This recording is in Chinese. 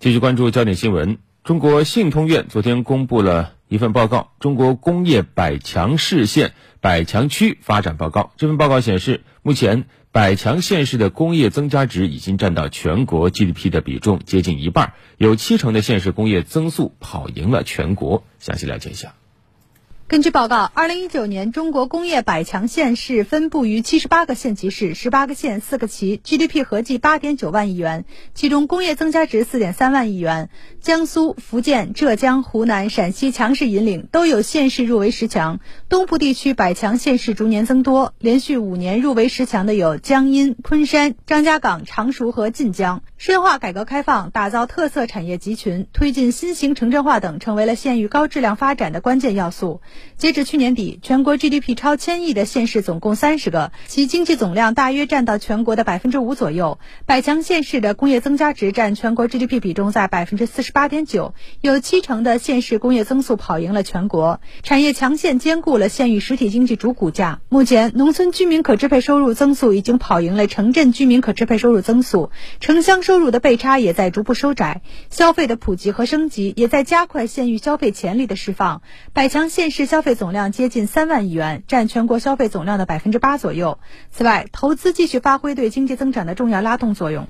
继续关注焦点新闻。中国信通院昨天公布了一份报告《中国工业百强市县、百强区发展报告》。这份报告显示，目前百强县市的工业增加值已经占到全国 GDP 的比重接近一半，有七成的县市工业增速跑赢了全国。详细了解一下。根据报告，二零一九年中国工业百强县市分布于七十八个县级市、十八个县、四个旗，GDP 合计八点九万亿元，其中工业增加值四点三万亿元。江苏、福建、浙江、湖南、陕西强势引领，都有县市入围十强。东部地区百强县市逐年增多，连续五年入围十强的有江阴、昆山、张家港、常熟和晋江。深化改革开放，打造特色产业集群，推进新型城镇化等，成为了县域高质量发展的关键要素。截至去年底，全国 GDP 超千亿的县市总共三十个，其经济总量大约占到全国的百分之五左右。百强县市的工业增加值占全国 GDP 比重在百分之四十八点九，有七成的县市工业增速跑赢了全国。产业强县兼顾了县域实体经济主骨架。目前，农村居民可支配收入增速已经跑赢了城镇居民可支配收入增速，城乡收入的倍差也在逐步收窄。消费的普及和升级也在加快县域消费潜力的释放。百强县市。消费总量接近三万亿元，占全国消费总量的百分之八左右。此外，投资继续发挥对经济增长的重要拉动作用。